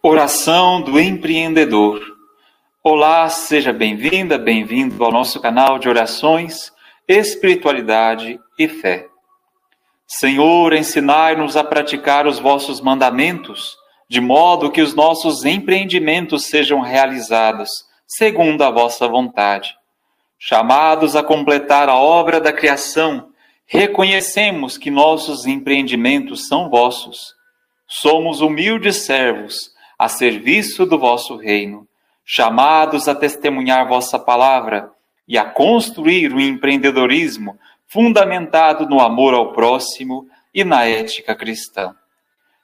Oração do empreendedor. Olá, seja bem-vinda, bem-vindo ao nosso canal de orações, espiritualidade e fé. Senhor, ensinai-nos a praticar os vossos mandamentos, de modo que os nossos empreendimentos sejam realizados segundo a vossa vontade. Chamados a completar a obra da criação, reconhecemos que nossos empreendimentos são vossos. Somos humildes servos a serviço do vosso reino, chamados a testemunhar vossa palavra e a construir o empreendedorismo fundamentado no amor ao próximo e na ética cristã.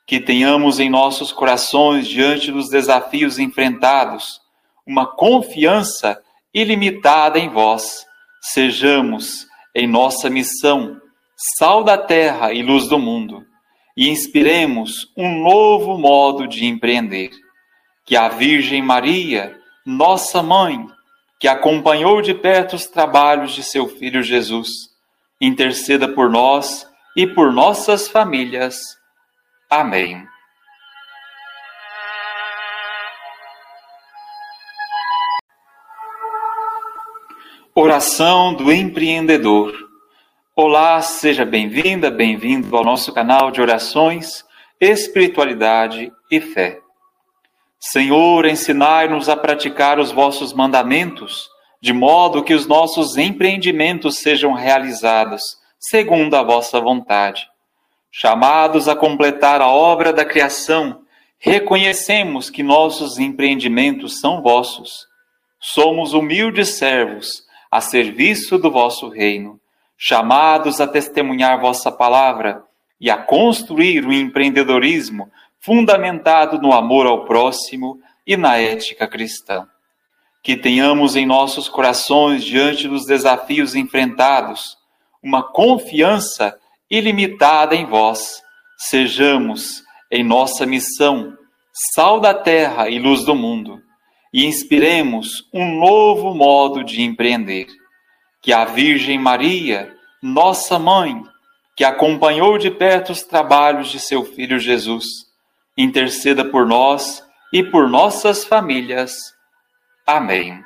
Que tenhamos em nossos corações, diante dos desafios enfrentados, uma confiança ilimitada em vós. Sejamos, em nossa missão, sal da terra e luz do mundo e inspiremos um novo modo de empreender. Que a Virgem Maria, nossa mãe, que acompanhou de perto os trabalhos de seu filho Jesus, interceda por nós e por nossas famílias. Amém. Oração do empreendedor. Olá, seja bem-vinda, bem-vindo ao nosso canal de orações, espiritualidade e fé. Senhor, ensinai-nos a praticar os vossos mandamentos, de modo que os nossos empreendimentos sejam realizados segundo a vossa vontade. Chamados a completar a obra da criação, reconhecemos que nossos empreendimentos são vossos. Somos humildes servos a serviço do vosso reino chamados a testemunhar vossa palavra e a construir o empreendedorismo fundamentado no amor ao próximo e na ética cristã. Que tenhamos em nossos corações, diante dos desafios enfrentados, uma confiança ilimitada em vós. Sejamos, em nossa missão, sal da terra e luz do mundo, e inspiremos um novo modo de empreender que a Virgem Maria, nossa mãe, que acompanhou de perto os trabalhos de seu filho Jesus, interceda por nós e por nossas famílias. Amém.